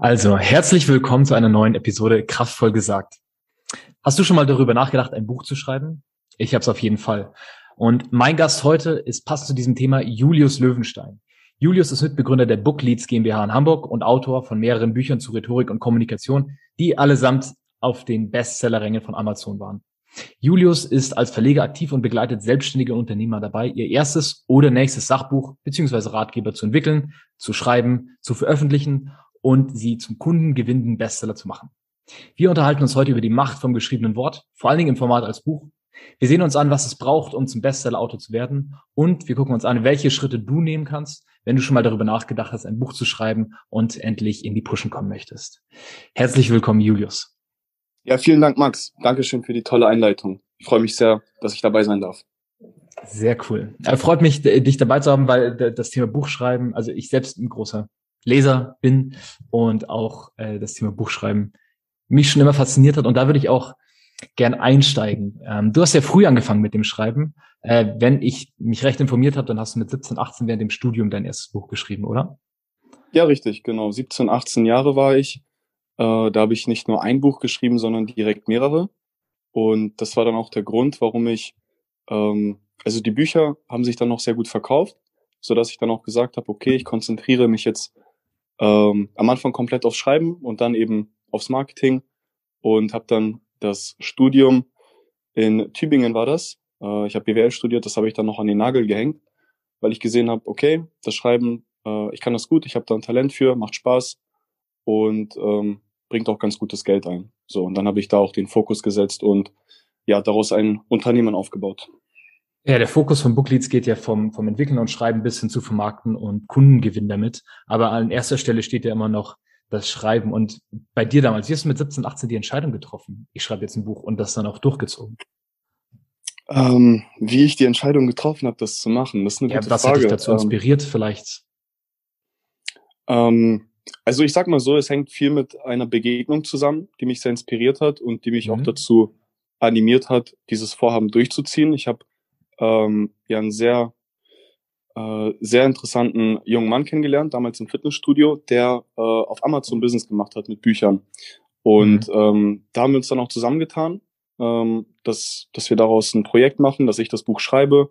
Also, herzlich willkommen zu einer neuen Episode Kraftvoll gesagt. Hast du schon mal darüber nachgedacht, ein Buch zu schreiben? Ich habe es auf jeden Fall. Und mein Gast heute ist passend zu diesem Thema Julius Löwenstein. Julius ist Mitbegründer der Bookleads GmbH in Hamburg und Autor von mehreren Büchern zu Rhetorik und Kommunikation, die allesamt auf den Bestsellerrängen von Amazon waren. Julius ist als Verleger aktiv und begleitet selbstständige Unternehmer dabei, ihr erstes oder nächstes Sachbuch bzw. Ratgeber zu entwickeln, zu schreiben, zu veröffentlichen und sie zum kundengewinnenden Bestseller zu machen. Wir unterhalten uns heute über die Macht vom geschriebenen Wort, vor allen Dingen im Format als Buch. Wir sehen uns an, was es braucht, um zum Bestseller-Autor zu werden und wir gucken uns an, welche Schritte du nehmen kannst, wenn du schon mal darüber nachgedacht hast, ein Buch zu schreiben und endlich in die Pushen kommen möchtest. Herzlich willkommen, Julius. Ja, vielen Dank, Max. Dankeschön für die tolle Einleitung. Ich freue mich sehr, dass ich dabei sein darf. Sehr cool. Er freut mich, dich dabei zu haben, weil das Thema Buchschreiben, also ich selbst ein großer Leser bin und auch äh, das Thema Buchschreiben mich schon immer fasziniert hat. Und da würde ich auch gern einsteigen. Ähm, du hast ja früh angefangen mit dem Schreiben. Äh, wenn ich mich recht informiert habe, dann hast du mit 17, 18 während dem Studium dein erstes Buch geschrieben, oder? Ja, richtig, genau. 17, 18 Jahre war ich. Äh, da habe ich nicht nur ein Buch geschrieben, sondern direkt mehrere. Und das war dann auch der Grund, warum ich, ähm, also die Bücher haben sich dann noch sehr gut verkauft, so dass ich dann auch gesagt habe, okay, ich konzentriere mich jetzt ähm, am Anfang komplett aufs Schreiben und dann eben aufs Marketing und habe dann das Studium in Tübingen war das. Äh, ich habe BWL studiert, das habe ich dann noch an den Nagel gehängt, weil ich gesehen habe, okay, das Schreiben, äh, ich kann das gut, ich habe da ein Talent für, macht Spaß und ähm, bringt auch ganz gutes Geld ein. So, und dann habe ich da auch den Fokus gesetzt und ja, daraus ein Unternehmen aufgebaut. Ja, der Fokus von Bookleads geht ja vom, vom Entwickeln und Schreiben bis hin zu Vermarkten und Kundengewinn damit. Aber an erster Stelle steht ja immer noch das Schreiben. Und bei dir damals, wie hast du mit 17, 18 die Entscheidung getroffen? Ich schreibe jetzt ein Buch und das dann auch durchgezogen. Ähm, wie ich die Entscheidung getroffen habe, das zu machen, das ist eine ja, gute was Frage. Was hat dich dazu ähm, inspiriert vielleicht? Ähm, also ich sag mal so, es hängt viel mit einer Begegnung zusammen, die mich sehr inspiriert hat und die mich mhm. auch dazu animiert hat, dieses Vorhaben durchzuziehen. Ich habe ähm, ja einen sehr äh, sehr interessanten jungen Mann kennengelernt, damals im Fitnessstudio, der äh, auf Amazon Business gemacht hat mit Büchern. Und mhm. ähm, da haben wir uns dann auch zusammengetan, ähm, dass, dass wir daraus ein Projekt machen, dass ich das Buch schreibe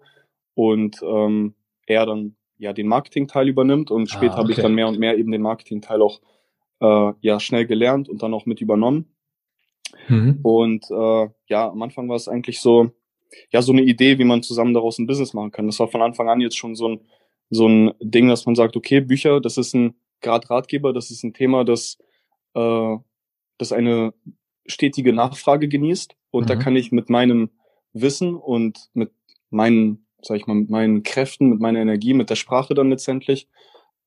und ähm, er dann ja den Marketingteil übernimmt und später ah, okay. habe ich dann mehr und mehr eben den Marketingteil auch äh, ja schnell gelernt und dann auch mit übernommen. Mhm. Und äh, ja, am Anfang war es eigentlich so, ja, so eine Idee, wie man zusammen daraus ein Business machen kann. Das war von Anfang an jetzt schon so ein, so ein Ding, dass man sagt, okay, Bücher, das ist ein gerade Ratgeber, das ist ein Thema, das, äh, das eine stetige Nachfrage genießt. Und mhm. da kann ich mit meinem Wissen und mit meinen sag ich mal, mit meinen Kräften, mit meiner Energie, mit der Sprache dann letztendlich,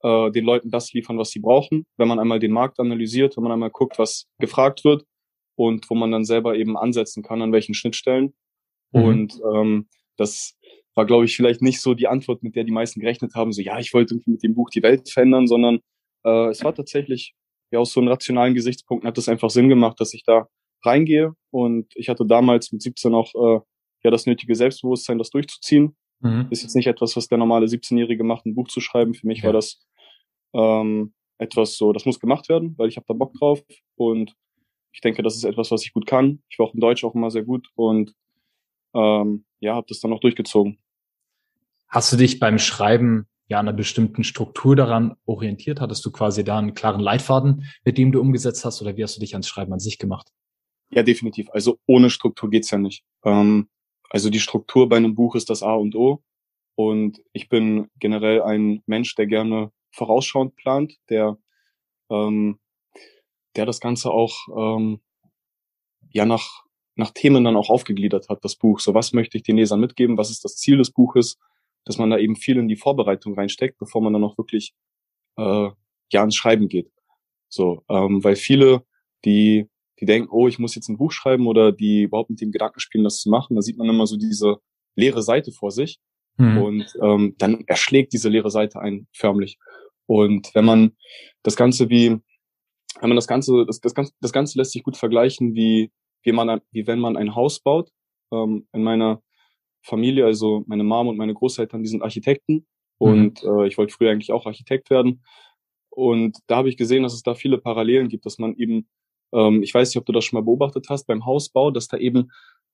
äh, den Leuten das liefern, was sie brauchen. Wenn man einmal den Markt analysiert, wenn man einmal guckt, was gefragt wird und wo man dann selber eben ansetzen kann, an welchen Schnittstellen. Mhm. Und ähm, das war, glaube ich, vielleicht nicht so die Antwort, mit der die meisten gerechnet haben, so ja, ich wollte irgendwie mit dem Buch die Welt verändern, sondern äh, es war tatsächlich, ja, aus so einem rationalen Gesichtspunkt hat es einfach Sinn gemacht, dass ich da reingehe. Und ich hatte damals mit 17 auch äh, ja das nötige Selbstbewusstsein, das durchzuziehen. Mhm. Ist jetzt nicht etwas, was der normale 17-Jährige macht, ein Buch zu schreiben. Für mich ja. war das ähm, etwas so, das muss gemacht werden, weil ich habe da Bock drauf und ich denke, das ist etwas, was ich gut kann. Ich war auch in Deutsch auch immer sehr gut und ähm, ja, habe das dann auch durchgezogen. Hast du dich beim Schreiben ja an einer bestimmten Struktur daran orientiert? Hattest du quasi da einen klaren Leitfaden, mit dem du umgesetzt hast, oder wie hast du dich ans Schreiben an sich gemacht? Ja, definitiv. Also ohne Struktur geht's ja nicht. Ähm, also die Struktur bei einem Buch ist das A und O. Und ich bin generell ein Mensch, der gerne vorausschauend plant, der, ähm, der das Ganze auch ähm, ja nach, nach Themen dann auch aufgegliedert hat, das Buch. So, was möchte ich den Lesern mitgeben? Was ist das Ziel des Buches? Dass man da eben viel in die Vorbereitung reinsteckt, bevor man dann auch wirklich äh, ja ans Schreiben geht. So, ähm, weil viele, die die denken, oh, ich muss jetzt ein Buch schreiben oder die überhaupt mit dem Gedanken spielen, das zu machen, da sieht man immer so diese leere Seite vor sich mhm. und ähm, dann erschlägt diese leere Seite einen förmlich. Und wenn man das Ganze wie, wenn man das Ganze, das, das, Ganze, das Ganze lässt sich gut vergleichen, wie, wie, man, wie wenn man ein Haus baut. Ähm, in meiner Familie, also meine Mom und meine Großeltern, die sind Architekten mhm. und äh, ich wollte früher eigentlich auch Architekt werden. Und da habe ich gesehen, dass es da viele Parallelen gibt, dass man eben ähm, ich weiß nicht, ob du das schon mal beobachtet hast beim Hausbau, dass da eben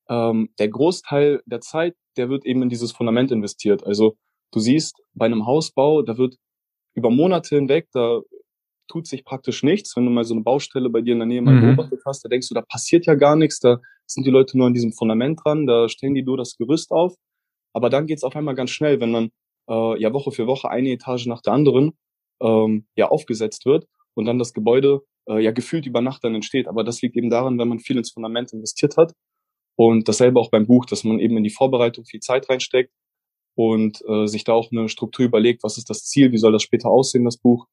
ähm, der Großteil der Zeit, der wird eben in dieses Fundament investiert. Also du siehst bei einem Hausbau, da wird über Monate hinweg, da tut sich praktisch nichts. Wenn du mal so eine Baustelle bei dir in der Nähe mal mhm. beobachtet hast, da denkst du, da passiert ja gar nichts, da sind die Leute nur an diesem Fundament dran, da stellen die nur das Gerüst auf. Aber dann geht's auf einmal ganz schnell, wenn dann äh, ja Woche für Woche eine Etage nach der anderen ähm, ja aufgesetzt wird und dann das Gebäude äh, ja gefühlt über Nacht dann entsteht. Aber das liegt eben daran, wenn man viel ins Fundament investiert hat. Und dasselbe auch beim Buch, dass man eben in die Vorbereitung viel Zeit reinsteckt und äh, sich da auch eine Struktur überlegt, was ist das Ziel, wie soll das später aussehen, das Buch.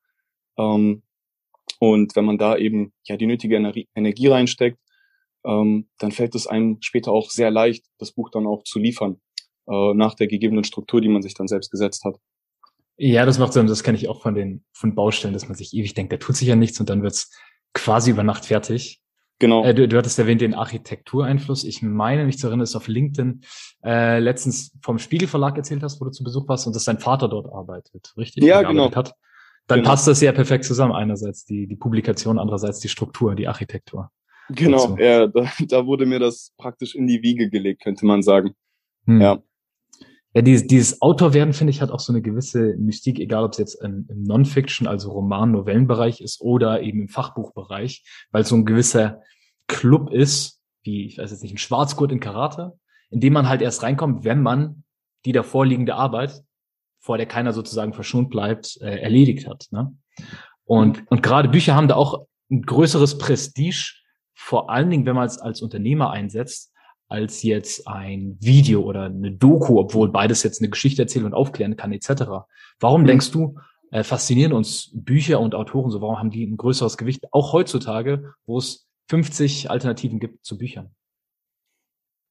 Ähm, und wenn man da eben ja die nötige Energie, Energie reinsteckt, ähm, dann fällt es einem später auch sehr leicht, das Buch dann auch zu liefern, äh, nach der gegebenen Struktur, die man sich dann selbst gesetzt hat. Ja, das macht Sinn. Das kenne ich auch von den von Baustellen, dass man sich ewig denkt, da tut sich ja nichts und dann wird's quasi über Nacht fertig. Genau. Äh, du, du hattest erwähnt den Architektureinfluss. Ich meine, mich zu erinnern, dass du auf LinkedIn äh, letztens vom Spiegel Verlag erzählt hast, wo du zu Besuch warst und dass dein Vater dort arbeitet, richtig? Ja, genau. Hat. Dann genau. passt das ja perfekt zusammen. Einerseits die, die Publikation, andererseits die Struktur, die Architektur. Genau, dazu. ja, da, da wurde mir das praktisch in die Wiege gelegt, könnte man sagen. Hm. Ja. Ja, dieses, dieses Autorwerden, finde ich, hat auch so eine gewisse Mystik, egal ob es jetzt im, im Non-Fiction, also Roman, Novellenbereich ist oder eben im Fachbuchbereich, weil so ein gewisser Club ist, wie, ich weiß jetzt nicht, ein Schwarzgurt in Karate, in dem man halt erst reinkommt, wenn man die davor liegende Arbeit, vor der keiner sozusagen verschont bleibt, äh, erledigt hat. Ne? Und, und gerade Bücher haben da auch ein größeres Prestige, vor allen Dingen, wenn man es als Unternehmer einsetzt, als jetzt ein Video oder eine Doku, obwohl beides jetzt eine Geschichte erzählen und aufklären kann, etc. Warum mhm. denkst du, äh, faszinieren uns Bücher und Autoren so? Warum haben die ein größeres Gewicht, auch heutzutage, wo es 50 Alternativen gibt zu Büchern?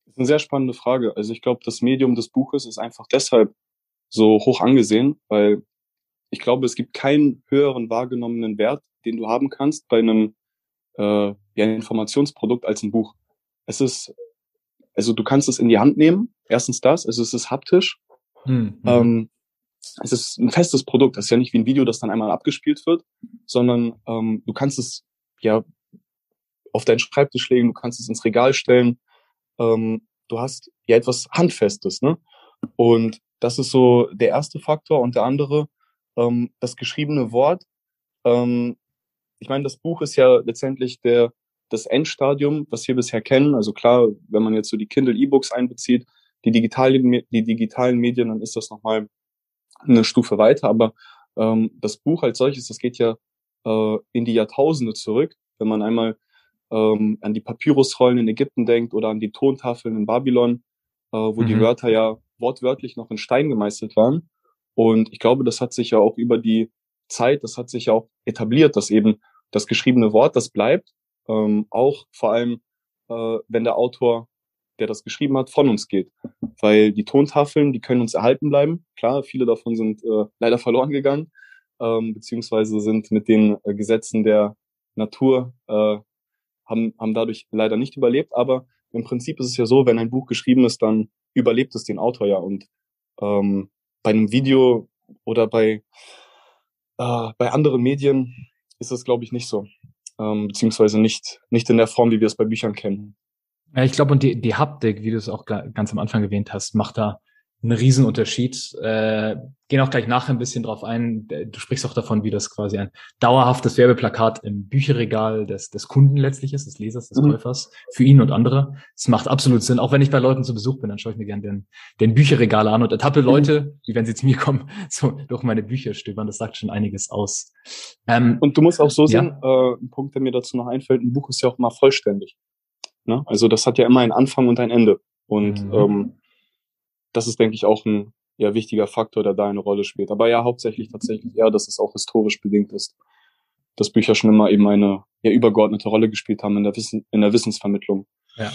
Das ist eine sehr spannende Frage. Also ich glaube, das Medium des Buches ist einfach deshalb so hoch angesehen, weil ich glaube, es gibt keinen höheren wahrgenommenen Wert, den du haben kannst bei einem äh, ja, Informationsprodukt als ein Buch. Es ist also du kannst es in die Hand nehmen. Erstens das, also es ist haptisch. Mhm. Ähm, es ist ein festes Produkt. Das ist ja nicht wie ein Video, das dann einmal abgespielt wird, sondern ähm, du kannst es ja auf deinen Schreibtisch legen, du kannst es ins Regal stellen. Ähm, du hast ja etwas Handfestes, ne? Und das ist so der erste Faktor. Und der andere, ähm, das geschriebene Wort. Ähm, ich meine, das Buch ist ja letztendlich der das Endstadium, was wir bisher kennen. Also klar, wenn man jetzt so die Kindle E-Books einbezieht, die digitalen, die digitalen Medien, dann ist das nochmal eine Stufe weiter. Aber ähm, das Buch als solches, das geht ja äh, in die Jahrtausende zurück. Wenn man einmal ähm, an die Papyrusrollen in Ägypten denkt oder an die Tontafeln in Babylon, äh, wo mhm. die Wörter ja wortwörtlich noch in Stein gemeißelt waren. Und ich glaube, das hat sich ja auch über die Zeit, das hat sich ja auch etabliert, dass eben das geschriebene Wort, das bleibt ähm, auch vor allem, äh, wenn der Autor, der das geschrieben hat, von uns geht. Weil die Tontafeln, die können uns erhalten bleiben. Klar, viele davon sind äh, leider verloren gegangen, ähm, beziehungsweise sind mit den äh, Gesetzen der Natur, äh, haben, haben dadurch leider nicht überlebt. Aber im Prinzip ist es ja so, wenn ein Buch geschrieben ist, dann überlebt es den Autor ja. Und ähm, bei einem Video oder bei, äh, bei anderen Medien ist das, glaube ich, nicht so ähm, beziehungsweise nicht, nicht in der Form, wie wir es bei Büchern kennen. Ja, ich glaube, und die, die Haptik, wie du es auch ganz am Anfang erwähnt hast, macht da einen Riesenunterschied. Äh, gehen auch gleich nachher ein bisschen drauf ein. Du sprichst auch davon, wie das quasi ein dauerhaftes Werbeplakat im Bücherregal des, des Kunden letztlich ist, des Lesers, des mhm. Käufers, für ihn und andere. Es macht absolut Sinn. Auch wenn ich bei Leuten zu Besuch bin, dann schaue ich mir gerne den, den Bücherregal an und ertappe mhm. Leute, wie wenn sie zu mir kommen, so durch meine Bücher stöbern. Das sagt schon einiges aus. Ähm, und du musst auch so sehen, ja. äh, ein Punkt, der mir dazu noch einfällt, ein Buch ist ja auch immer vollständig. Ne? Also das hat ja immer einen Anfang und ein Ende. Und mhm. ähm, das ist, denke ich, auch ein ja, wichtiger Faktor, der da eine Rolle spielt. Aber ja, hauptsächlich tatsächlich eher, dass es auch historisch bedingt ist. dass Bücher schon immer eben eine ja, übergeordnete Rolle gespielt haben in der, Wissen, in der Wissensvermittlung. Ja.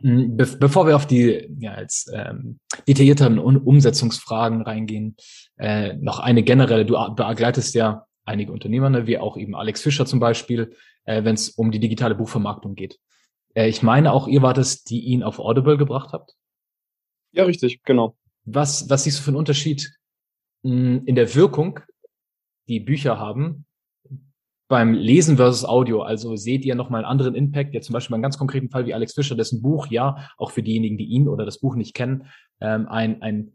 Hm, be bevor wir auf die ja, als ähm, detaillierteren Umsetzungsfragen reingehen, äh, noch eine generelle, du begleitest ja einige Unternehmer, ne, wie auch eben Alex Fischer zum Beispiel, äh, wenn es um die digitale Buchvermarktung geht. Äh, ich meine, auch ihr wart es, die ihn auf Audible gebracht habt. Ja, richtig, genau. Was, was siehst du für einen Unterschied hm, in der Wirkung, die Bücher haben, beim Lesen versus Audio? Also seht ihr nochmal einen anderen Impact? Ja, zum Beispiel beim ganz konkreten Fall wie Alex Fischer, dessen Buch, ja, auch für diejenigen, die ihn oder das Buch nicht kennen, ähm, ein, ein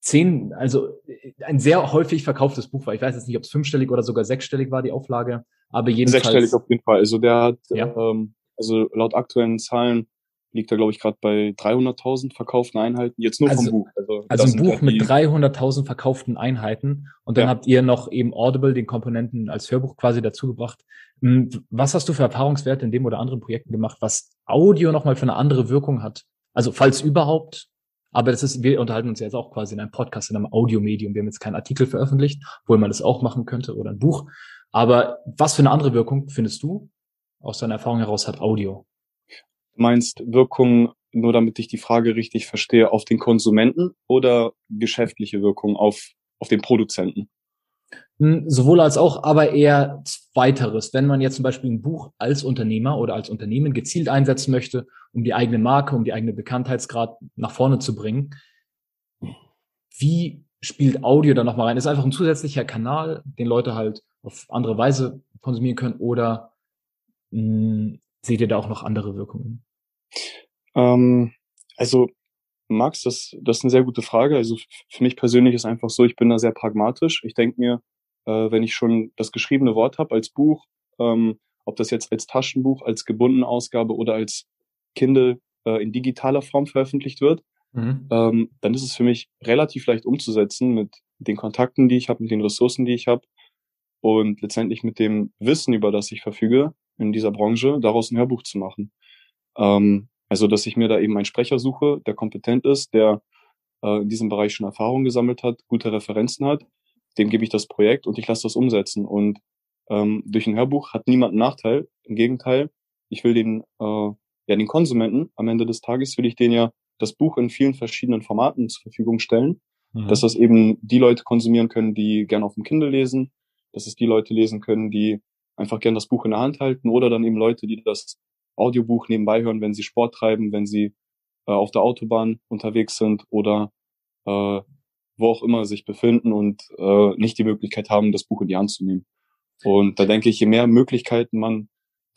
zehn, also ein sehr häufig verkauftes Buch war. Ich weiß jetzt nicht, ob es fünfstellig oder sogar sechsstellig war, die Auflage, aber jedenfalls. Sechsstellig auf jeden Fall. Also der hat, ja. ähm, also laut aktuellen Zahlen liegt er, glaube ich, gerade bei 300.000 verkauften Einheiten. Jetzt nur also, vom Buch. Also, also ein Buch mit 300.000 verkauften Einheiten. Und dann ja. habt ihr noch eben Audible, den Komponenten als Hörbuch quasi dazugebracht. Hm, was hast du für Erfahrungswerte in dem oder anderen Projekten gemacht, was Audio nochmal für eine andere Wirkung hat? Also falls überhaupt. Aber das ist, wir unterhalten uns jetzt auch quasi in einem Podcast, in einem Audiomedium. Wir haben jetzt keinen Artikel veröffentlicht, obwohl man das auch machen könnte oder ein Buch. Aber was für eine andere Wirkung findest du aus deiner Erfahrung heraus hat Audio? Meinst Wirkung, nur damit ich die Frage richtig verstehe, auf den Konsumenten oder geschäftliche Wirkung auf, auf den Produzenten? Hm, sowohl als auch, aber eher weiteres. Wenn man jetzt zum Beispiel ein Buch als Unternehmer oder als Unternehmen gezielt einsetzen möchte, um die eigene Marke, um die eigene Bekanntheitsgrad nach vorne zu bringen, wie spielt Audio da nochmal rein? Ist einfach ein zusätzlicher Kanal, den Leute halt auf andere Weise konsumieren können oder mh, hm, seht ihr da auch noch andere Wirkungen? Ähm, also Max, das, das ist eine sehr gute Frage. Also für mich persönlich ist einfach so, ich bin da sehr pragmatisch. Ich denke mir, äh, wenn ich schon das geschriebene Wort habe als Buch, ähm, ob das jetzt als Taschenbuch, als gebundene Ausgabe oder als Kindle äh, in digitaler Form veröffentlicht wird, mhm. ähm, dann ist es für mich relativ leicht umzusetzen mit den Kontakten, die ich habe, mit den Ressourcen, die ich habe und letztendlich mit dem Wissen, über das ich verfüge in dieser Branche, daraus ein Hörbuch zu machen. Ähm, also, dass ich mir da eben einen Sprecher suche, der kompetent ist, der äh, in diesem Bereich schon Erfahrung gesammelt hat, gute Referenzen hat. Dem gebe ich das Projekt und ich lasse das umsetzen. Und ähm, durch ein Hörbuch hat niemand einen Nachteil. Im Gegenteil, ich will den, äh, ja, den Konsumenten am Ende des Tages will ich den ja das Buch in vielen verschiedenen Formaten zur Verfügung stellen, mhm. dass das eben die Leute konsumieren können, die gerne auf dem Kindle lesen, dass es die Leute lesen können, die einfach gerne das Buch in der Hand halten oder dann eben Leute, die das Audiobuch nebenbei hören, wenn sie Sport treiben, wenn sie äh, auf der Autobahn unterwegs sind oder äh, wo auch immer sich befinden und äh, nicht die Möglichkeit haben, das Buch in die Hand zu nehmen. Und da denke ich, je mehr Möglichkeiten man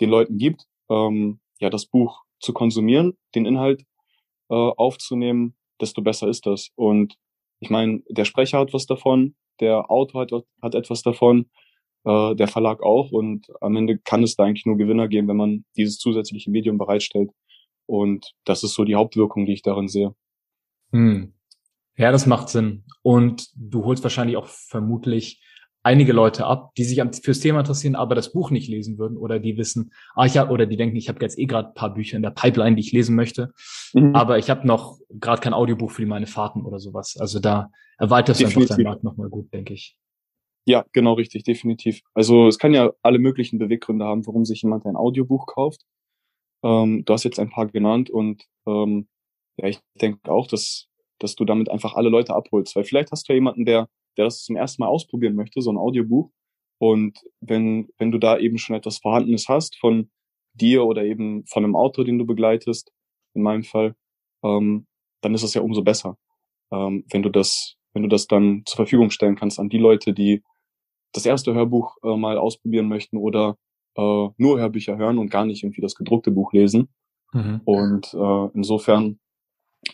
den Leuten gibt, ähm, ja, das Buch zu konsumieren, den Inhalt äh, aufzunehmen, desto besser ist das. Und ich meine, der Sprecher hat was davon, der Autor hat, hat etwas davon, äh, der Verlag auch. Und am Ende kann es da eigentlich nur Gewinner geben, wenn man dieses zusätzliche Medium bereitstellt. Und das ist so die Hauptwirkung, die ich darin sehe. Hm. Ja, das macht Sinn. Und du holst wahrscheinlich auch vermutlich einige Leute ab, die sich fürs Thema interessieren, aber das Buch nicht lesen würden oder die wissen, ah, ich hab, oder die denken, ich habe jetzt eh gerade paar Bücher in der Pipeline, die ich lesen möchte, mhm. aber ich habe noch gerade kein Audiobuch für meine Fahrten oder sowas. Also da erweiterst du einfach deinen Markt nochmal gut, denke ich. Ja, genau richtig, definitiv. Also es kann ja alle möglichen Beweggründe haben, warum sich jemand ein Audiobuch kauft. Ähm, du hast jetzt ein paar genannt und ähm, ja, ich denke auch, dass, dass du damit einfach alle Leute abholst. Weil vielleicht hast du ja jemanden, der, der das zum ersten Mal ausprobieren möchte, so ein Audiobuch. Und wenn, wenn du da eben schon etwas Vorhandenes hast von dir oder eben von einem Autor, den du begleitest, in meinem Fall, ähm, dann ist es ja umso besser, ähm, wenn du das, wenn du das dann zur Verfügung stellen kannst an die Leute, die das erste Hörbuch äh, mal ausprobieren möchten oder äh, nur Hörbücher hören und gar nicht irgendwie das gedruckte Buch lesen. Mhm. Und äh, insofern,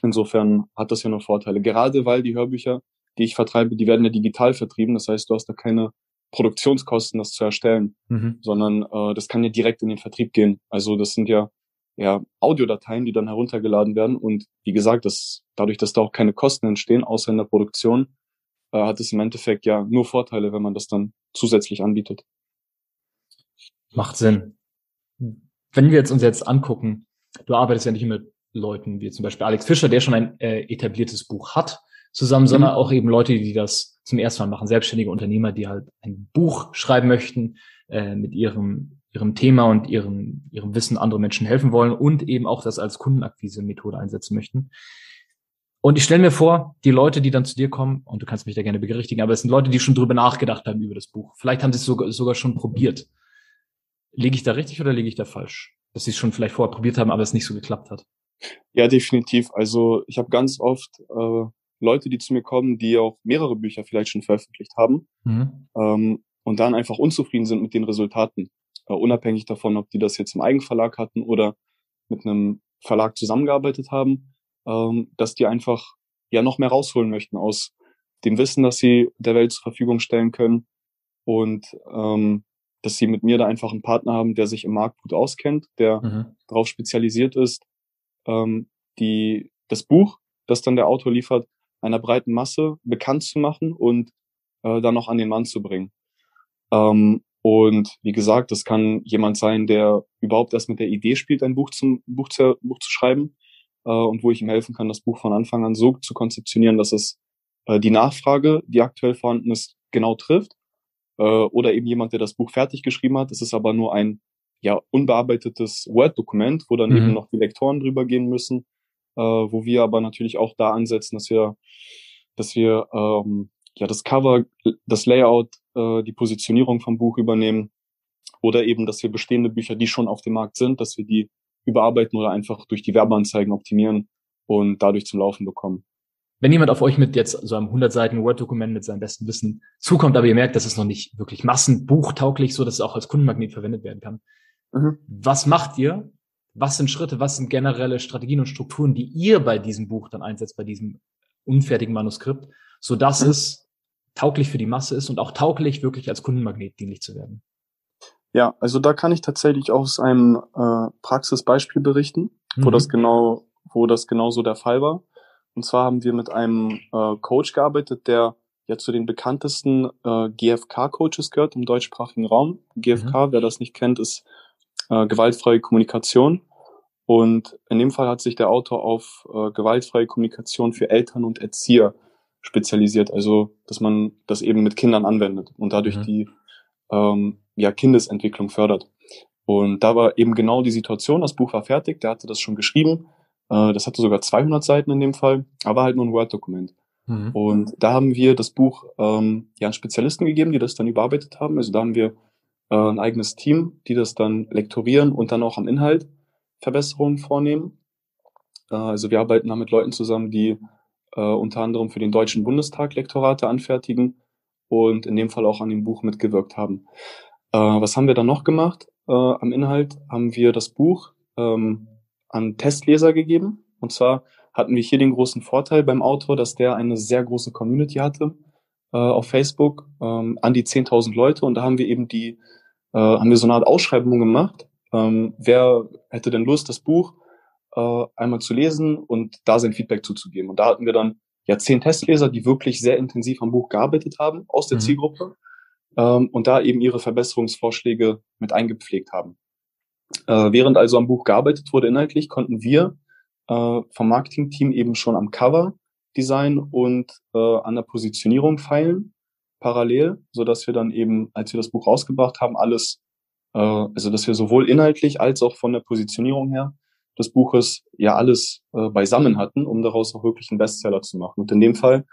insofern hat das ja nur Vorteile. Gerade weil die Hörbücher, die ich vertreibe, die werden ja digital vertrieben. Das heißt, du hast da keine Produktionskosten, das zu erstellen, mhm. sondern äh, das kann ja direkt in den Vertrieb gehen. Also das sind ja ja Audiodateien, die dann heruntergeladen werden. Und wie gesagt, das, dadurch, dass da auch keine Kosten entstehen, außer in der Produktion, äh, hat es im Endeffekt ja nur Vorteile, wenn man das dann zusätzlich anbietet. Macht Sinn. Wenn wir jetzt uns jetzt angucken, du arbeitest ja nicht mit Leuten wie zum Beispiel Alex Fischer, der schon ein äh, etabliertes Buch hat, zusammen, sondern mhm. auch eben Leute, die das zum ersten Mal machen, selbstständige Unternehmer, die halt ein Buch schreiben möchten äh, mit ihrem ihrem Thema und ihrem ihrem Wissen andere Menschen helfen wollen und eben auch das als Kundenakquise-Methode einsetzen möchten. Und ich stelle mir vor, die Leute, die dann zu dir kommen, und du kannst mich da gerne berichtigen, aber es sind Leute, die schon drüber nachgedacht haben über das Buch. Vielleicht haben sie es sogar, sogar schon probiert. Liege ich da richtig oder liege ich da falsch? Dass sie es schon vielleicht vorher probiert haben, aber es nicht so geklappt hat. Ja, definitiv. Also ich habe ganz oft äh, Leute, die zu mir kommen, die auch mehrere Bücher vielleicht schon veröffentlicht haben mhm. ähm, und dann einfach unzufrieden sind mit den Resultaten. Äh, unabhängig davon, ob die das jetzt im Eigenverlag hatten oder mit einem Verlag zusammengearbeitet haben, ähm, dass die einfach ja noch mehr rausholen möchten aus dem Wissen, das sie der Welt zur Verfügung stellen können und ähm, dass sie mit mir da einfach einen Partner haben, der sich im Markt gut auskennt, der mhm. darauf spezialisiert ist, ähm, die, das Buch, das dann der Autor liefert, einer breiten Masse bekannt zu machen und äh, dann noch an den Mann zu bringen. Ähm, und wie gesagt, das kann jemand sein, der überhaupt erst mit der Idee spielt, ein Buch, zum, Buch, zu, Buch zu schreiben äh, und wo ich ihm helfen kann, das Buch von Anfang an so zu konzeptionieren, dass es äh, die Nachfrage, die aktuell vorhanden ist, genau trifft. Äh, oder eben jemand, der das Buch fertig geschrieben hat. Es ist aber nur ein ja unbearbeitetes Word-Dokument, wo dann mhm. eben noch die Lektoren drüber gehen müssen, äh, wo wir aber natürlich auch da ansetzen, dass wir, dass wir ähm, ja das Cover, das Layout, äh, die Positionierung vom Buch übernehmen oder eben, dass wir bestehende Bücher, die schon auf dem Markt sind, dass wir die überarbeiten oder einfach durch die Werbeanzeigen optimieren und dadurch zum Laufen bekommen. Wenn jemand auf euch mit jetzt so einem 100 Seiten Word-Dokument mit seinem besten Wissen zukommt, aber ihr merkt, dass es noch nicht wirklich massenbuchtauglich, so dass es auch als Kundenmagnet verwendet werden kann, Mhm. Was macht ihr? Was sind Schritte, was sind generelle Strategien und Strukturen, die ihr bei diesem Buch dann einsetzt, bei diesem unfertigen Manuskript, so dass mhm. es tauglich für die Masse ist und auch tauglich wirklich als Kundenmagnet dienlich zu werden? Ja, also da kann ich tatsächlich aus einem äh, Praxisbeispiel berichten, wo mhm. das genau, wo das genauso der Fall war. Und zwar haben wir mit einem äh, Coach gearbeitet, der ja zu den bekanntesten äh, GFK-Coaches gehört im deutschsprachigen Raum. GFK, mhm. wer das nicht kennt, ist äh, gewaltfreie Kommunikation. Und in dem Fall hat sich der Autor auf äh, gewaltfreie Kommunikation für Eltern und Erzieher spezialisiert. Also, dass man das eben mit Kindern anwendet und dadurch mhm. die ähm, ja, Kindesentwicklung fördert. Und da war eben genau die Situation, das Buch war fertig, der hatte das schon geschrieben. Äh, das hatte sogar 200 Seiten in dem Fall, aber halt nur ein Word-Dokument. Mhm. Und da haben wir das Buch ähm, ja an Spezialisten gegeben, die das dann überarbeitet haben. Also da haben wir äh, ein eigenes Team, die das dann lektorieren und dann auch am Inhalt Verbesserungen vornehmen. Äh, also wir arbeiten da mit Leuten zusammen, die äh, unter anderem für den Deutschen Bundestag Lektorate anfertigen und in dem Fall auch an dem Buch mitgewirkt haben. Äh, was haben wir dann noch gemacht? Äh, am Inhalt haben wir das Buch ähm, an Testleser gegeben. Und zwar hatten wir hier den großen Vorteil beim Autor, dass der eine sehr große Community hatte äh, auf Facebook, ähm, an die 10.000 Leute. Und da haben wir eben die äh, haben wir so eine Art Ausschreibung gemacht. Ähm, wer hätte denn Lust, das Buch äh, einmal zu lesen und da sein Feedback zuzugeben? Und da hatten wir dann ja zehn Testleser, die wirklich sehr intensiv am Buch gearbeitet haben aus der mhm. Zielgruppe ähm, und da eben ihre Verbesserungsvorschläge mit eingepflegt haben. Äh, während also am Buch gearbeitet wurde inhaltlich, konnten wir äh, vom Marketingteam eben schon am Cover Design und äh, an der Positionierung feilen parallel, so dass wir dann eben, als wir das Buch rausgebracht haben, alles, äh, also dass wir sowohl inhaltlich als auch von der Positionierung her des Buches ja alles äh, beisammen hatten, um daraus auch wirklich einen Bestseller zu machen. Und in dem Fall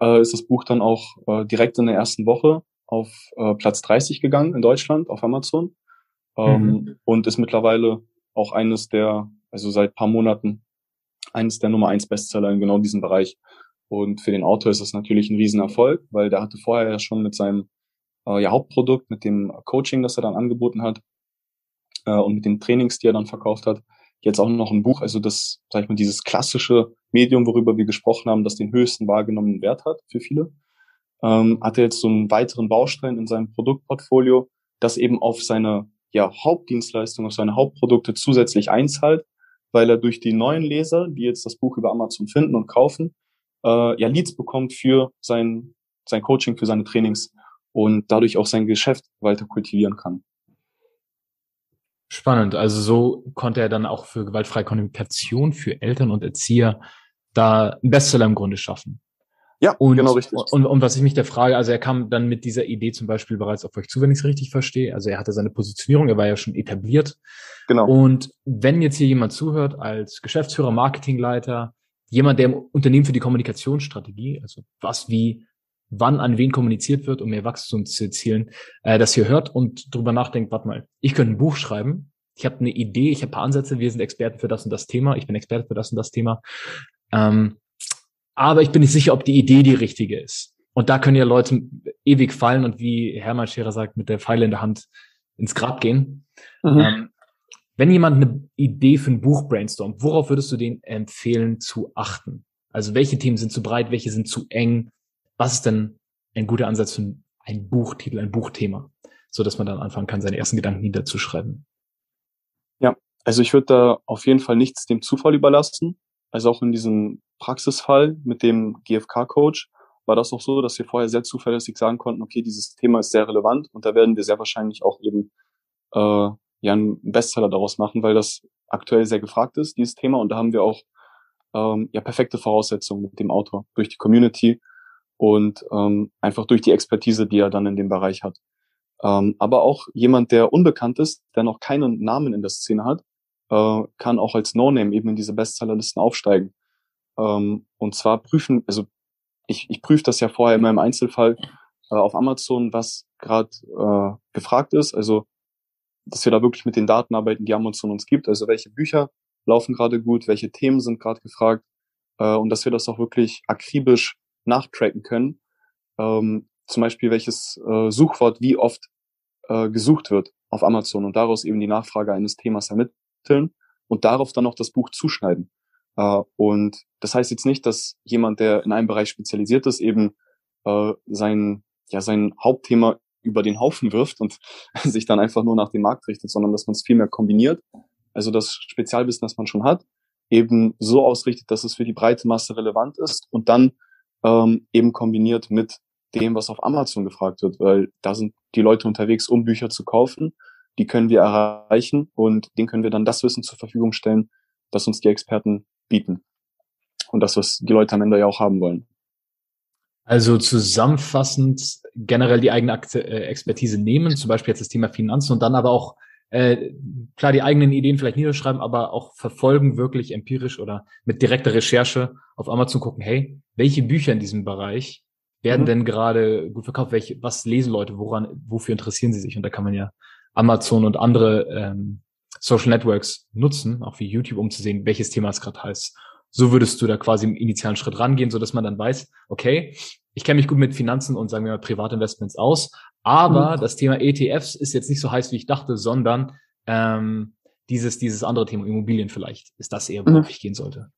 äh, ist das Buch dann auch äh, direkt in der ersten Woche auf äh, Platz 30 gegangen in Deutschland auf Amazon ähm, mhm. und ist mittlerweile auch eines der, also seit paar Monaten eines der Nummer eins Bestseller in genau diesem Bereich. Und für den Autor ist das natürlich ein Riesenerfolg, weil der hatte vorher ja schon mit seinem äh, ja, Hauptprodukt, mit dem Coaching, das er dann angeboten hat äh, und mit den Trainings, die er dann verkauft hat, jetzt auch noch ein Buch, also das, sag ich mal, dieses klassische Medium, worüber wir gesprochen haben, das den höchsten wahrgenommenen Wert hat für viele, ähm, hat er jetzt so einen weiteren Baustein in seinem Produktportfolio, das eben auf seine ja, Hauptdienstleistung, auf seine Hauptprodukte zusätzlich einzahlt, weil er durch die neuen Leser, die jetzt das Buch über Amazon finden und kaufen, äh, ja Leads bekommt für sein, sein Coaching, für seine Trainings und dadurch auch sein Geschäft weiter kultivieren kann. Spannend. Also so konnte er dann auch für gewaltfreie Kommunikation für Eltern und Erzieher da einen Bestseller im Grunde schaffen. Ja, und, genau richtig. Und, und was ich mich da frage, also er kam dann mit dieser Idee zum Beispiel bereits auf euch zu, wenn ich es richtig verstehe. Also er hatte seine Positionierung, er war ja schon etabliert. Genau. Und wenn jetzt hier jemand zuhört als Geschäftsführer, Marketingleiter, jemand, der im Unternehmen für die Kommunikationsstrategie, also was wie wann an wen kommuniziert wird, um mehr Wachstum zu erzielen, äh, das hier hört und drüber nachdenkt, warte mal, ich könnte ein Buch schreiben, ich habe eine Idee, ich habe paar Ansätze, wir sind Experten für das und das Thema, ich bin Experte für das und das Thema. Ähm, aber ich bin nicht sicher, ob die Idee die richtige ist. Und da können ja Leute ewig fallen und wie Hermann Scherer sagt, mit der Pfeile in der Hand ins Grab gehen. Mhm. Ähm, wenn jemand eine Idee für ein Buch brainstormt, worauf würdest du den empfehlen zu achten? Also welche Themen sind zu breit, welche sind zu eng? Was ist denn ein guter Ansatz für ein Buchtitel, ein Buchthema, so dass man dann anfangen kann, seine ersten Gedanken niederzuschreiben? Ja, also ich würde da auf jeden Fall nichts dem Zufall überlassen. Also auch in diesem Praxisfall mit dem GFK-Coach war das auch so, dass wir vorher sehr zuverlässig sagen konnten, okay, dieses Thema ist sehr relevant und da werden wir sehr wahrscheinlich auch eben äh, ja einen Bestseller daraus machen, weil das aktuell sehr gefragt ist, dieses Thema. Und da haben wir auch ähm, ja perfekte Voraussetzungen mit dem Autor durch die Community und ähm, einfach durch die Expertise, die er dann in dem Bereich hat. Ähm, aber auch jemand, der unbekannt ist, der noch keinen Namen in der Szene hat, äh, kann auch als No-Name eben in diese Bestsellerlisten aufsteigen. Ähm, und zwar prüfen, also ich, ich prüfe das ja vorher immer im Einzelfall äh, auf Amazon, was gerade äh, gefragt ist. Also, dass wir da wirklich mit den Daten arbeiten, die Amazon uns gibt. Also welche Bücher laufen gerade gut, welche Themen sind gerade gefragt äh, und dass wir das auch wirklich akribisch nachtracken können. Ähm, zum Beispiel welches äh, Suchwort wie oft äh, gesucht wird auf Amazon und daraus eben die Nachfrage eines Themas ermitteln und darauf dann noch das Buch zuschneiden. Äh, und das heißt jetzt nicht, dass jemand, der in einem Bereich spezialisiert ist, eben äh, sein, ja, sein Hauptthema über den Haufen wirft und sich dann einfach nur nach dem Markt richtet, sondern dass man es viel mehr kombiniert. Also das Spezialwissen, das man schon hat, eben so ausrichtet, dass es für die breite Masse relevant ist und dann ähm, eben kombiniert mit dem, was auf Amazon gefragt wird, weil da sind die Leute unterwegs, um Bücher zu kaufen. Die können wir erreichen und denen können wir dann das Wissen zur Verfügung stellen, das uns die Experten bieten. Und das, was die Leute am Ende ja auch haben wollen. Also zusammenfassend generell die eigene äh, Expertise nehmen, zum Beispiel jetzt das Thema Finanzen und dann aber auch äh, klar die eigenen Ideen vielleicht niederschreiben, aber auch verfolgen wirklich empirisch oder mit direkter Recherche auf Amazon gucken, hey, welche Bücher in diesem Bereich werden mhm. denn gerade gut verkauft? Welche, was lesen Leute? Woran, wofür interessieren sie sich? Und da kann man ja Amazon und andere ähm, Social Networks nutzen, auch wie YouTube, um zu sehen, welches Thema es gerade heißt. So würdest du da quasi im initialen Schritt rangehen, so dass man dann weiß, okay, ich kenne mich gut mit Finanzen und sagen wir mal Privatinvestments aus, aber mhm. das Thema ETFs ist jetzt nicht so heiß, wie ich dachte, sondern ähm, dieses, dieses andere Thema, Immobilien vielleicht, ist das eher, worauf mhm. ich gehen sollte.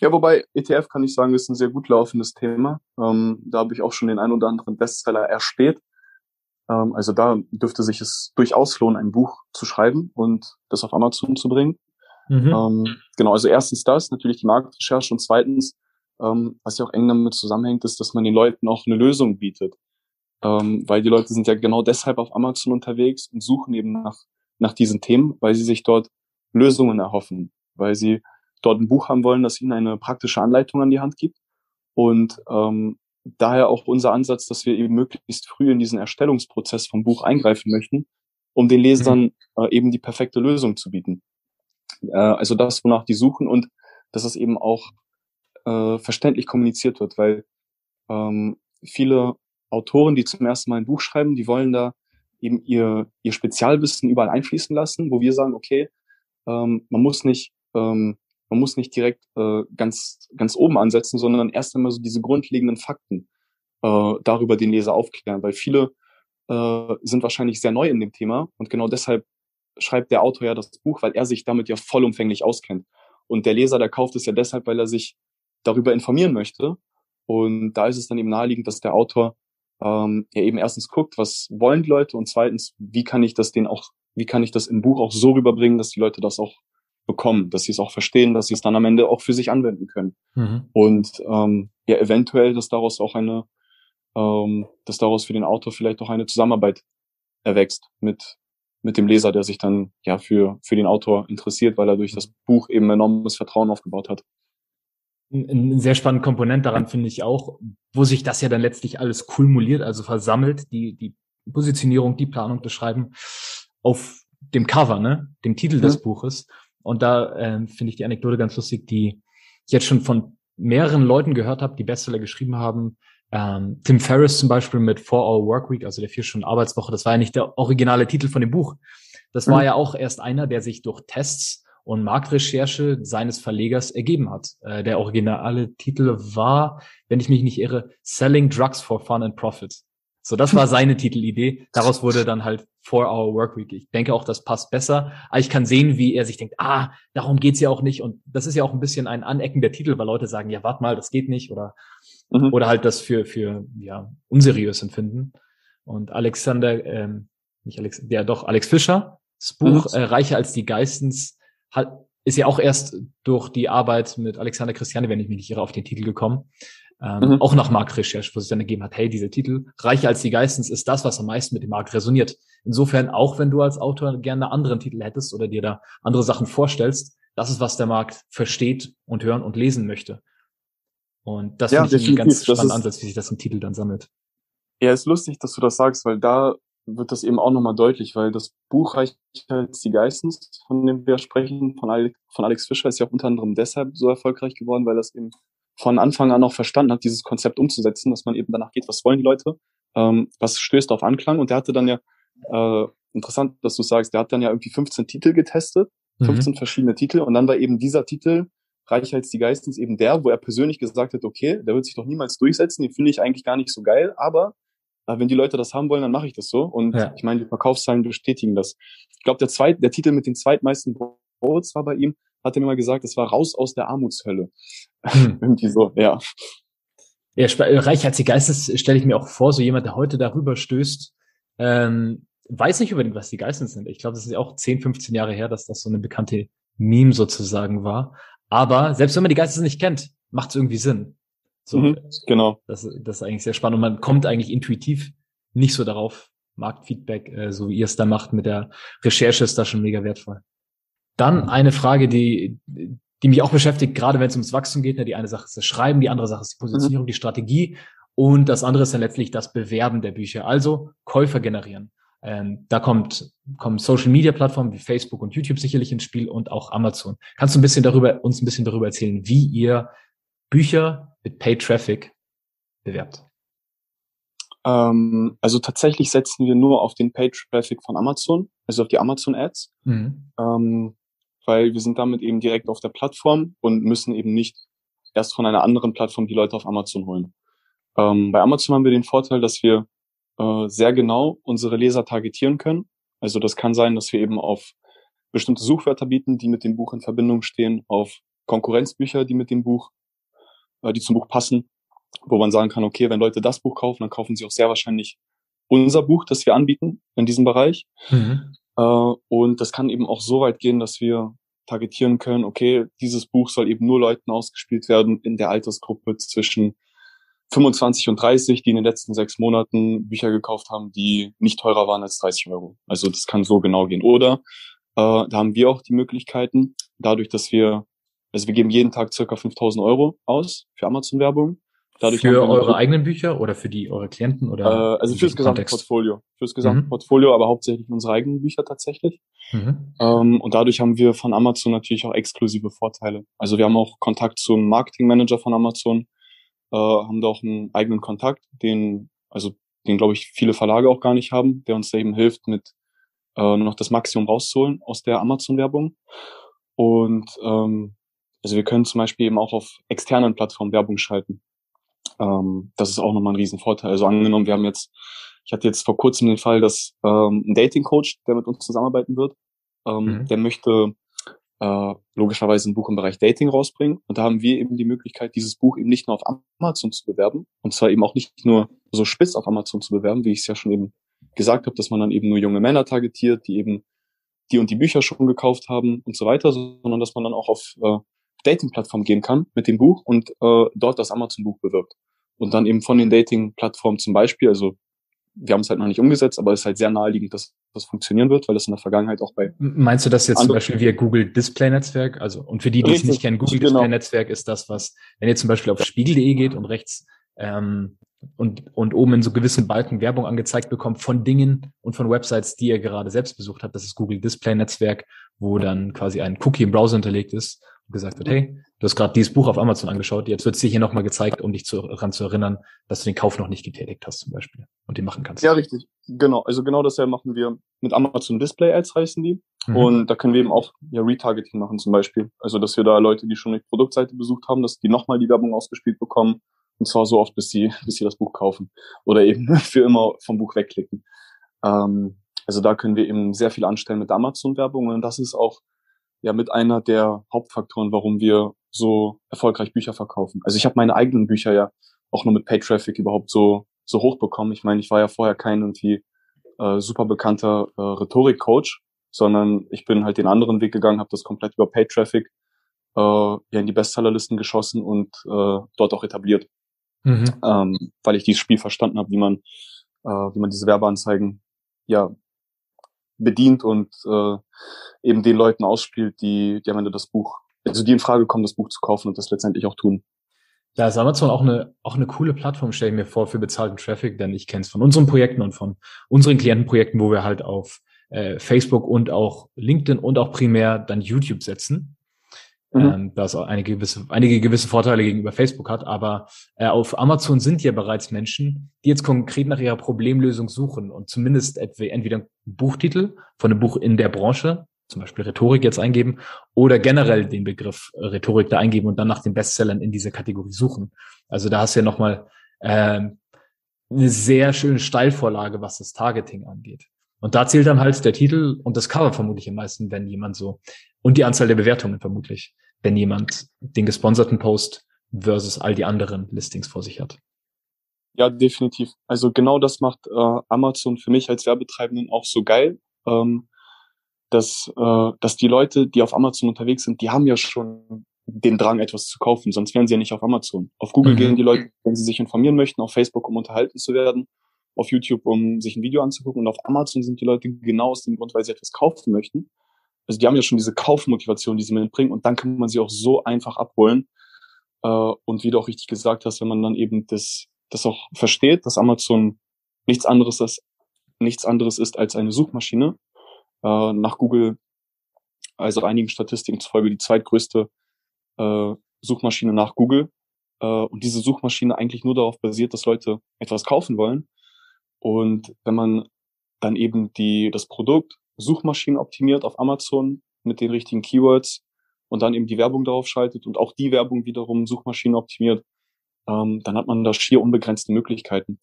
Ja, wobei ETF kann ich sagen, ist ein sehr gut laufendes Thema. Ähm, da habe ich auch schon den ein oder anderen Bestseller erspäht. Ähm, also da dürfte sich es durchaus lohnen, ein Buch zu schreiben und das auf Amazon zu bringen. Mhm. Ähm, genau, also erstens das, natürlich die Marktrecherche und zweitens, ähm, was ja auch eng damit zusammenhängt, ist, dass man den Leuten auch eine Lösung bietet. Ähm, weil die Leute sind ja genau deshalb auf Amazon unterwegs und suchen eben nach, nach diesen Themen, weil sie sich dort Lösungen erhoffen, weil sie dort ein Buch haben wollen, das ihnen eine praktische Anleitung an die Hand gibt. Und ähm, daher auch unser Ansatz, dass wir eben möglichst früh in diesen Erstellungsprozess vom Buch eingreifen möchten, um den Lesern mhm. äh, eben die perfekte Lösung zu bieten. Äh, also das, wonach die suchen und dass es eben auch äh, verständlich kommuniziert wird, weil ähm, viele Autoren, die zum ersten Mal ein Buch schreiben, die wollen da eben ihr, ihr Spezialwissen überall einfließen lassen, wo wir sagen, okay, ähm, man muss nicht ähm, man muss nicht direkt äh, ganz, ganz oben ansetzen, sondern erst einmal so diese grundlegenden Fakten äh, darüber den Leser aufklären, weil viele äh, sind wahrscheinlich sehr neu in dem Thema und genau deshalb schreibt der Autor ja das Buch, weil er sich damit ja vollumfänglich auskennt. Und der Leser, der kauft es ja deshalb, weil er sich darüber informieren möchte. Und da ist es dann eben naheliegend, dass der Autor ähm, ja eben erstens guckt, was wollen die Leute und zweitens, wie kann ich das denen auch, wie kann ich das im Buch auch so rüberbringen, dass die Leute das auch bekommen, dass sie es auch verstehen, dass sie es dann am Ende auch für sich anwenden können. Mhm. Und ähm, ja, eventuell, dass daraus auch eine, ähm, dass daraus für den Autor vielleicht auch eine Zusammenarbeit erwächst mit mit dem Leser, der sich dann ja für für den Autor interessiert, weil er durch das Buch eben enormes Vertrauen aufgebaut hat. ein sehr spannender Komponent daran finde ich auch, wo sich das ja dann letztlich alles kulmuliert, also versammelt, die, die Positionierung, die Planung, das Schreiben auf dem Cover, ne, dem Titel ja. des Buches. Und da äh, finde ich die Anekdote ganz lustig, die ich jetzt schon von mehreren Leuten gehört habe, die Bestseller geschrieben haben. Ähm, Tim Ferriss zum Beispiel mit Four Hour Work Week, also der vier Stunden Arbeitswoche, das war ja nicht der originale Titel von dem Buch. Das mhm. war ja auch erst einer, der sich durch Tests und Marktrecherche seines Verlegers ergeben hat. Äh, der originale Titel war, wenn ich mich nicht irre, Selling Drugs for Fun and Profit. So, das war seine Titelidee. Daraus wurde dann halt Four Hour Workweek. Ich denke auch, das passt besser. Aber ich kann sehen, wie er sich denkt, ah, darum geht's ja auch nicht. Und das ist ja auch ein bisschen ein Anecken der Titel, weil Leute sagen, ja, warte mal, das geht nicht. Oder, mhm. oder halt das für, für, ja, unseriös empfinden. Und Alexander, ähm, nicht Alex, der doch, Alex Fischer, das Buch mhm. äh, Reicher als die Geistens hat, ist ja auch erst durch die Arbeit mit Alexander Christiane, wenn ich mich nicht irre, auf den Titel gekommen. Ähm, mhm. Auch nach Marktrecherche, wo sich dann ergeben hat, hey, dieser Titel, Reicher als die Geistens, ist das, was am meisten mit dem Markt resoniert. Insofern, auch wenn du als Autor gerne einen anderen Titel hättest oder dir da andere Sachen vorstellst, das ist, was der Markt versteht und hören und lesen möchte. Und das ja, finde ich einen ganz spannenden Ansatz, wie sich das im Titel dann sammelt. Ja, ist lustig, dass du das sagst, weil da wird das eben auch nochmal deutlich, weil das Buch Reicht als die Geistens, von dem wir sprechen, von Alex, von Alex Fischer, ist ja auch unter anderem deshalb so erfolgreich geworden, weil das eben von Anfang an auch verstanden hat, dieses Konzept umzusetzen, dass man eben danach geht, was wollen die Leute, ähm, was stößt auf Anklang. Und der hatte dann ja, äh, interessant, dass du sagst, der hat dann ja irgendwie 15 Titel getestet, 15 mhm. verschiedene Titel. Und dann war eben dieser Titel, Reicher als die Geistens, eben der, wo er persönlich gesagt hat, okay, der wird sich doch niemals durchsetzen, den finde ich eigentlich gar nicht so geil, aber äh, wenn die Leute das haben wollen, dann mache ich das so. Und ja. ich meine, die Verkaufszahlen bestätigen das. Ich glaube, der, zweit, der Titel mit den zweitmeisten Votes war bei ihm, hat er mir mal gesagt, es war raus aus der Armutshölle. Hm. Irgendwie so, ja. Ja, reich als die Geistes stelle ich mir auch vor, so jemand, der heute darüber stößt, ähm, weiß nicht unbedingt, was die Geistes sind. Ich glaube, das ist ja auch 10, 15 Jahre her, dass das so eine bekannte Meme sozusagen war. Aber selbst wenn man die Geistes nicht kennt, macht es irgendwie Sinn. So, mhm, genau. Das, das ist eigentlich sehr spannend. Und man kommt eigentlich intuitiv nicht so darauf. Marktfeedback, äh, so wie ihr es da macht mit der Recherche, ist da schon mega wertvoll. Dann eine Frage, die, die mich auch beschäftigt, gerade wenn es ums Wachstum geht. Ne, die eine Sache ist das Schreiben, die andere Sache ist die Positionierung, mhm. die Strategie und das andere ist dann letztlich das Bewerben der Bücher, also Käufer generieren. Ähm, da kommt, kommen Social Media Plattformen wie Facebook und YouTube sicherlich ins Spiel und auch Amazon. Kannst du ein bisschen darüber, uns ein bisschen darüber erzählen, wie ihr Bücher mit Paid Traffic bewerbt? Ähm, also tatsächlich setzen wir nur auf den Paid Traffic von Amazon, also auf die Amazon Ads, mhm. ähm, weil wir sind damit eben direkt auf der Plattform und müssen eben nicht erst von einer anderen Plattform die Leute auf Amazon holen. Ähm, bei Amazon haben wir den Vorteil, dass wir äh, sehr genau unsere Leser targetieren können. Also das kann sein, dass wir eben auf bestimmte Suchwörter bieten, die mit dem Buch in Verbindung stehen, auf Konkurrenzbücher, die mit dem Buch äh, die zum Buch passen, wo man sagen kann, okay, wenn Leute das Buch kaufen, dann kaufen sie auch sehr wahrscheinlich unser Buch, das wir anbieten in diesem Bereich. Mhm. Äh, und das kann eben auch so weit gehen, dass wir targetieren können, okay, dieses Buch soll eben nur Leuten ausgespielt werden in der Altersgruppe zwischen 25 und 30, die in den letzten sechs Monaten Bücher gekauft haben, die nicht teurer waren als 30 Euro. Also das kann so genau gehen. Oder äh, da haben wir auch die Möglichkeiten, dadurch, dass wir also wir geben jeden Tag circa 5000 Euro aus für Amazon-Werbung. Dadurch für eure eigenen Bücher oder für die eure Klienten oder? Äh, also fürs gesamte Kontext? Portfolio. Fürs gesamte mhm. Portfolio, aber hauptsächlich unsere eigenen Bücher tatsächlich. Mhm. Ähm, und dadurch haben wir von Amazon natürlich auch exklusive Vorteile. Also wir haben auch Kontakt zum Marketingmanager von Amazon, äh, haben da auch einen eigenen Kontakt, den, also den glaube ich viele Verlage auch gar nicht haben, der uns da eben hilft, mit äh, noch das Maximum rauszuholen aus der Amazon-Werbung. Und ähm, also wir können zum Beispiel eben auch auf externen Plattformen Werbung schalten. Ähm, das ist auch nochmal ein Riesenvorteil. Also angenommen, wir haben jetzt, ich hatte jetzt vor kurzem den Fall, dass ähm, ein Dating-Coach, der mit uns zusammenarbeiten wird, ähm, mhm. der möchte äh, logischerweise ein Buch im Bereich Dating rausbringen. Und da haben wir eben die Möglichkeit, dieses Buch eben nicht nur auf Amazon zu bewerben, und zwar eben auch nicht nur so spitz auf Amazon zu bewerben, wie ich es ja schon eben gesagt habe, dass man dann eben nur junge Männer targetiert, die eben die und die Bücher schon gekauft haben und so weiter, sondern dass man dann auch auf äh, Dating-Plattform gehen kann mit dem Buch und äh, dort das Amazon-Buch bewirbt. Und dann eben von den Dating-Plattformen zum Beispiel, also wir haben es halt noch nicht umgesetzt, aber es ist halt sehr naheliegend, dass das funktionieren wird, weil das in der Vergangenheit auch bei. Meinst du das jetzt zum Beispiel via Google Display Netzwerk? Also, und für die, die es nicht kennen, Google genau. Display Netzwerk ist das, was, wenn ihr zum Beispiel auf spiegel.de geht und rechts ähm, und, und oben in so gewissen Balken Werbung angezeigt bekommt von Dingen und von Websites, die ihr gerade selbst besucht habt. Das ist Google Display Netzwerk, wo dann quasi ein Cookie im Browser hinterlegt ist gesagt wird, hey, du hast gerade dieses Buch auf Amazon angeschaut, jetzt wird es dir hier nochmal gezeigt, um dich zu, daran zu erinnern, dass du den Kauf noch nicht getätigt hast zum Beispiel und den machen kannst. Ja, richtig. Genau. Also genau dasselbe machen wir mit Amazon Display Ads heißen die. Mhm. Und da können wir eben auch ja, Retargeting machen zum Beispiel. Also dass wir da Leute, die schon die Produktseite besucht haben, dass die nochmal die Werbung ausgespielt bekommen und zwar so oft, bis sie, bis sie das Buch kaufen oder eben für immer vom Buch wegklicken. Ähm, also da können wir eben sehr viel anstellen mit Amazon-Werbung und das ist auch ja mit einer der Hauptfaktoren, warum wir so erfolgreich Bücher verkaufen. Also ich habe meine eigenen Bücher ja auch nur mit Pay Traffic überhaupt so so hoch bekommen. Ich meine, ich war ja vorher kein irgendwie äh, super bekannter äh, Rhetorik-Coach, sondern ich bin halt den anderen Weg gegangen, habe das komplett über Pay Traffic äh, ja in die Bestsellerlisten geschossen und äh, dort auch etabliert mhm. ähm, weil ich dieses Spiel verstanden habe, wie man, äh, wie man diese Werbeanzeigen ja bedient und äh, eben den Leuten ausspielt, die, die am Ende das Buch, also die in Frage kommen, das Buch zu kaufen und das letztendlich auch tun. Ja, ist Amazon auch eine, auch eine coole Plattform, stelle ich mir vor, für bezahlten Traffic, denn ich kenne es von unseren Projekten und von unseren Klientenprojekten, wo wir halt auf äh, Facebook und auch LinkedIn und auch primär dann YouTube setzen mhm. ähm, das einige gewisse, einige gewisse Vorteile gegenüber Facebook hat. Aber äh, auf Amazon sind ja bereits Menschen, die jetzt konkret nach ihrer Problemlösung suchen und zumindest entweder einen Buchtitel von einem Buch in der Branche, zum Beispiel Rhetorik jetzt eingeben oder generell den Begriff Rhetorik da eingeben und dann nach den Bestsellern in dieser Kategorie suchen. Also da hast du ja nochmal äh, eine sehr schöne Steilvorlage, was das Targeting angeht. Und da zählt dann halt der Titel und das Cover vermutlich am meisten, wenn jemand so, und die Anzahl der Bewertungen vermutlich, wenn jemand den gesponserten Post versus all die anderen Listings vor sich hat. Ja, definitiv. Also genau das macht äh, Amazon für mich als Werbetreibenden auch so geil, ähm, dass, äh, dass die Leute, die auf Amazon unterwegs sind, die haben ja schon den Drang, etwas zu kaufen, sonst wären sie ja nicht auf Amazon. Auf Google mhm. gehen die Leute, wenn sie sich informieren möchten, auf Facebook, um unterhalten zu werden auf YouTube, um sich ein Video anzugucken. Und auf Amazon sind die Leute genau aus dem Grund, weil sie etwas kaufen möchten. Also die haben ja schon diese Kaufmotivation, die sie mitbringen. Und dann kann man sie auch so einfach abholen. Äh, und wie du auch richtig gesagt hast, wenn man dann eben das, das auch versteht, dass Amazon nichts anderes ist, nichts anderes ist als eine Suchmaschine. Äh, nach Google, also einigen Statistiken zufolge die zweitgrößte äh, Suchmaschine nach Google. und diese Suchmaschine eigentlich nur darauf basiert, dass Leute etwas kaufen wollen, und wenn man dann eben die, das Produkt Suchmaschinen optimiert auf Amazon mit den richtigen Keywords und dann eben die Werbung darauf schaltet und auch die Werbung wiederum Suchmaschinen optimiert, ähm, dann hat man da schier unbegrenzte Möglichkeiten.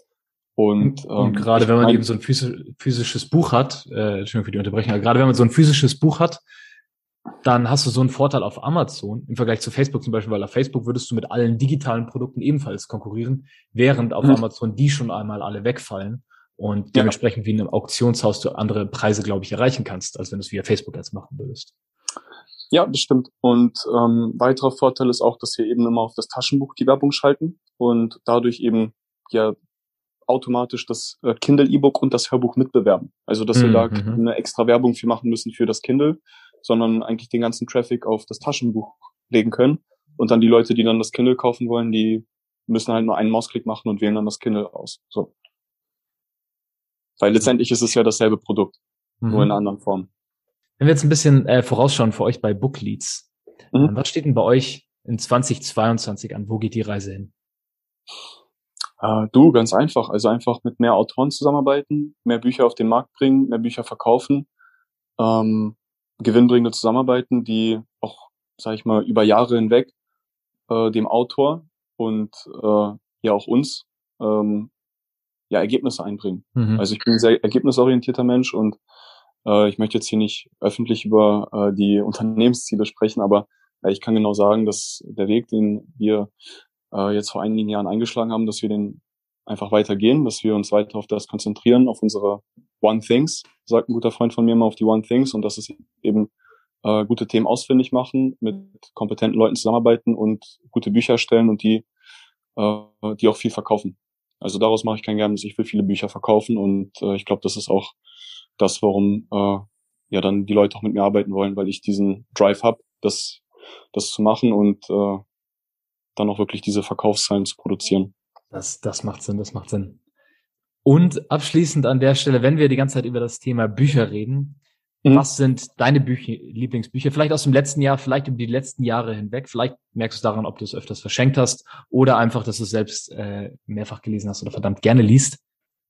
Und, ähm, und gerade wenn man eben so ein physisches Buch hat, äh, Entschuldigung für die Unterbrechung, aber gerade wenn man so ein physisches Buch hat, dann hast du so einen Vorteil auf Amazon im Vergleich zu Facebook zum Beispiel, weil auf Facebook würdest du mit allen digitalen Produkten ebenfalls konkurrieren, während auf mhm. Amazon die schon einmal alle wegfallen und dementsprechend ja. wie in einem Auktionshaus du andere Preise, glaube ich, erreichen kannst, als wenn du es via Facebook jetzt machen würdest. Ja, das stimmt. Und ähm, weiterer Vorteil ist auch, dass wir eben immer auf das Taschenbuch die Werbung schalten und dadurch eben ja automatisch das äh, Kindle E-Book und das Hörbuch mitbewerben. Also dass mhm. wir da mhm. eine extra Werbung für machen müssen für das Kindle, sondern eigentlich den ganzen Traffic auf das Taschenbuch legen können. Und dann die Leute, die dann das Kindle kaufen wollen, die müssen halt nur einen Mausklick machen und wählen dann das Kindle aus. So. Weil letztendlich ist es ja dasselbe Produkt, mhm. nur in einer anderen Form. Wenn wir jetzt ein bisschen äh, vorausschauen für euch bei Bookleads, mhm. was steht denn bei euch in 2022 an? Wo geht die Reise hin? Äh, du, ganz einfach. Also einfach mit mehr Autoren zusammenarbeiten, mehr Bücher auf den Markt bringen, mehr Bücher verkaufen, ähm, gewinnbringende Zusammenarbeiten, die auch, sag ich mal, über Jahre hinweg äh, dem Autor und äh, ja auch uns ähm, ja Ergebnisse einbringen. Mhm. Also ich bin ein sehr ergebnisorientierter Mensch und äh, ich möchte jetzt hier nicht öffentlich über äh, die Unternehmensziele sprechen, aber äh, ich kann genau sagen, dass der Weg, den wir äh, jetzt vor einigen Jahren eingeschlagen haben, dass wir den einfach weitergehen, dass wir uns weiter auf das konzentrieren, auf unsere One Things, sagt ein guter Freund von mir mal auf die One Things und das ist eben äh, gute Themen ausfindig machen, mit kompetenten Leuten zusammenarbeiten und gute Bücher erstellen und die, äh, die auch viel verkaufen. Also daraus mache ich kein Geheimnis. Ich will viele Bücher verkaufen und äh, ich glaube, das ist auch das, warum äh, ja dann die Leute auch mit mir arbeiten wollen, weil ich diesen Drive habe, das, das zu machen und äh, dann auch wirklich diese Verkaufszahlen zu produzieren. Das, das macht Sinn, das macht Sinn. Und abschließend an der Stelle, wenn wir die ganze Zeit über das Thema Bücher reden, mhm. was sind deine Bücher, Lieblingsbücher? Vielleicht aus dem letzten Jahr, vielleicht über die letzten Jahre hinweg. Vielleicht merkst du daran, ob du es öfters verschenkt hast oder einfach, dass du es selbst äh, mehrfach gelesen hast oder verdammt gerne liest.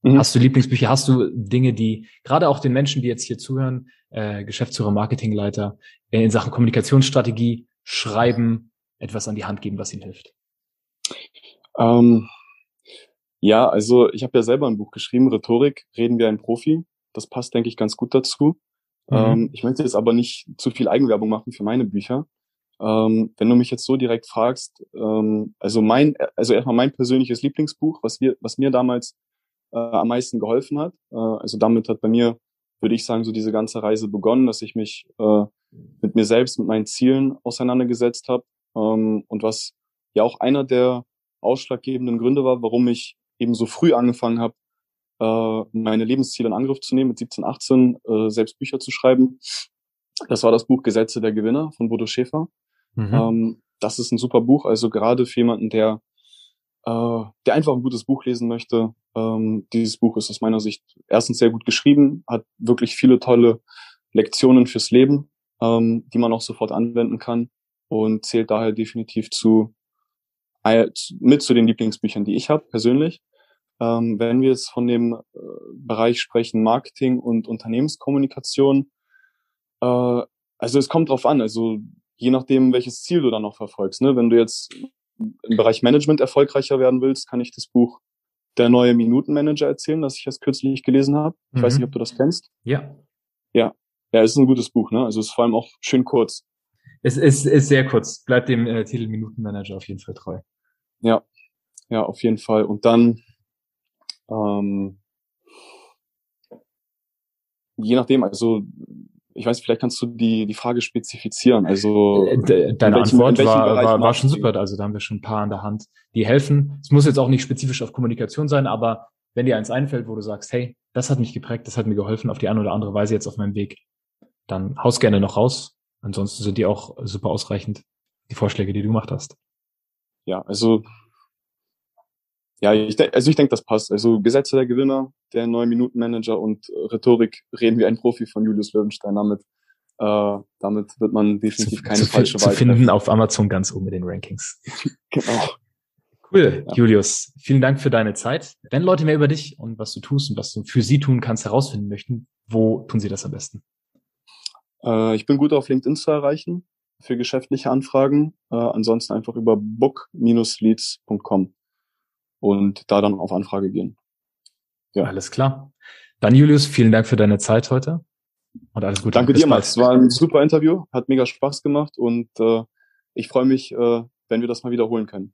Mhm. Hast du Lieblingsbücher? Hast du Dinge, die gerade auch den Menschen, die jetzt hier zuhören, äh, Geschäftsführer, Marketingleiter, äh, in Sachen Kommunikationsstrategie, Schreiben, etwas an die Hand geben, was ihnen hilft? Ähm, ja, also ich habe ja selber ein Buch geschrieben, Rhetorik, reden wir ein Profi. Das passt, denke ich, ganz gut dazu. Mhm. Ähm, ich möchte jetzt aber nicht zu viel Eigenwerbung machen für meine Bücher. Ähm, wenn du mich jetzt so direkt fragst, ähm, also mein, also erstmal mein persönliches Lieblingsbuch, was wir, was mir damals äh, am meisten geholfen hat. Äh, also damit hat bei mir, würde ich sagen, so diese ganze Reise begonnen, dass ich mich äh, mit mir selbst, mit meinen Zielen auseinandergesetzt habe ähm, und was ja auch einer der ausschlaggebenden Gründe war, warum ich eben so früh angefangen habe, äh, meine Lebensziele in Angriff zu nehmen, mit 17, 18 äh, selbst Bücher zu schreiben. Das war das Buch Gesetze der Gewinner von Bodo Schäfer. Mhm. Ähm, das ist ein super Buch, also gerade für jemanden, der, äh, der einfach ein gutes Buch lesen möchte. Ähm, dieses Buch ist aus meiner Sicht erstens sehr gut geschrieben, hat wirklich viele tolle Lektionen fürs Leben, ähm, die man auch sofort anwenden kann und zählt daher definitiv zu mit zu den Lieblingsbüchern, die ich habe persönlich. Ähm, wenn wir jetzt von dem äh, Bereich sprechen, Marketing und Unternehmenskommunikation, äh, also es kommt drauf an, also je nachdem, welches Ziel du dann noch verfolgst. Ne? Wenn du jetzt im Bereich Management erfolgreicher werden willst, kann ich das Buch Der neue Minutenmanager erzählen, das ich erst kürzlich gelesen habe. Ich mhm. weiß nicht, ob du das kennst. Ja. Ja. Ja, es ist ein gutes Buch, ne? Also es ist vor allem auch schön kurz. Es ist, ist sehr kurz. Bleibt dem äh, Titel Minutenmanager auf jeden Fall treu. Ja, ja, auf jeden Fall. Und dann, ähm, je nachdem, also ich weiß, vielleicht kannst du die, die Frage spezifizieren. Also äh, deine welchem, Antwort war, war, war schon super. Also da haben wir schon ein paar an der Hand, die helfen. Es muss jetzt auch nicht spezifisch auf Kommunikation sein, aber wenn dir eins einfällt, wo du sagst, hey, das hat mich geprägt, das hat mir geholfen auf die eine oder andere Weise jetzt auf meinem Weg, dann haus gerne noch raus. Ansonsten sind die auch super ausreichend, die Vorschläge, die du gemacht hast ja, also ja, ich denk, also ich denke, das passt. Also Gesetze der Gewinner, der neun Minuten Manager und Rhetorik reden wie ein Profi von Julius Löwenstein. Damit, äh, damit wird man definitiv keine zu, falsche Wahl. Zu finden treffen. auf Amazon ganz oben in den Rankings. genau. Cool, ja. Julius. Vielen Dank für deine Zeit. Wenn Leute mehr über dich und was du tust und was du für sie tun kannst, herausfinden möchten, wo tun sie das am besten? Äh, ich bin gut auf LinkedIn zu erreichen für geschäftliche Anfragen. Äh, ansonsten einfach über book-leads.com und da dann auf Anfrage gehen. Ja. Alles klar. Dann Julius, vielen Dank für deine Zeit heute und alles Gute. Danke Bis dir, Max. Es war ein super Interview, hat mega Spaß gemacht und äh, ich freue mich, äh, wenn wir das mal wiederholen können.